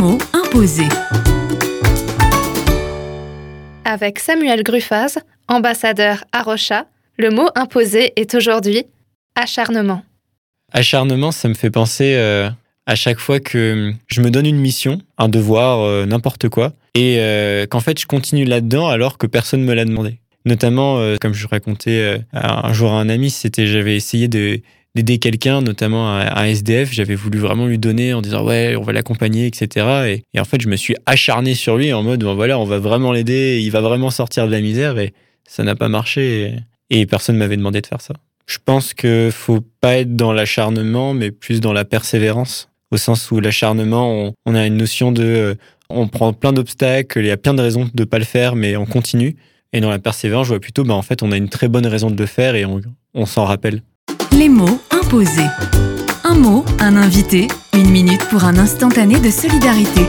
mots imposés. Avec Samuel Gruffaz, ambassadeur à Rocha, le mot imposé est aujourd'hui acharnement. Acharnement, ça me fait penser euh, à chaque fois que je me donne une mission, un devoir, euh, n'importe quoi, et euh, qu'en fait je continue là-dedans alors que personne ne me l'a demandé. Notamment, euh, comme je racontais euh, un jour à un ami, c'était j'avais essayé de d'aider quelqu'un, notamment un, SDF, j'avais voulu vraiment lui donner en disant ouais, on va l'accompagner, etc. Et, en fait, je me suis acharné sur lui en mode bon, voilà, on va vraiment l'aider, il va vraiment sortir de la misère, et ça n'a pas marché, et, et personne m'avait demandé de faire ça. Je pense que faut pas être dans l'acharnement, mais plus dans la persévérance, au sens où l'acharnement, on, a une notion de, euh, on prend plein d'obstacles, il y a plein de raisons de pas le faire, mais on continue. Et dans la persévérance, je vois plutôt, bah, en fait, on a une très bonne raison de le faire et on s'en rappelle. Les mots imposés. Un mot, un invité, une minute pour un instantané de solidarité.